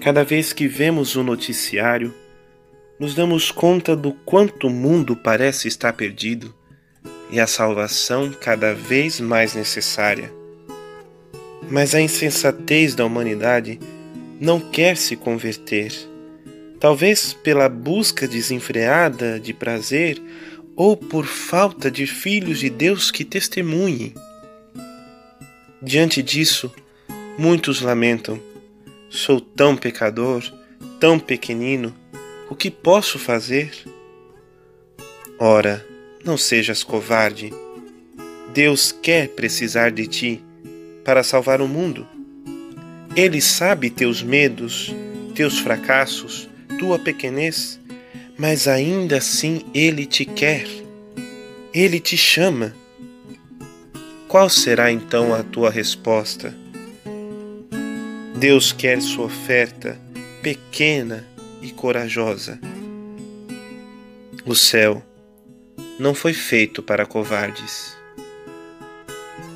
Cada vez que vemos o noticiário, nos damos conta do quanto o mundo parece estar perdido e a salvação cada vez mais necessária. Mas a insensatez da humanidade não quer se converter, talvez pela busca desenfreada de prazer ou por falta de filhos de Deus que testemunhem. Diante disso, muitos lamentam Sou tão pecador, tão pequenino, o que posso fazer? Ora, não sejas covarde. Deus quer precisar de ti para salvar o mundo. Ele sabe teus medos, teus fracassos, tua pequenez, mas ainda assim ele te quer. Ele te chama. Qual será então a tua resposta? Deus quer sua oferta pequena e corajosa. O céu não foi feito para covardes.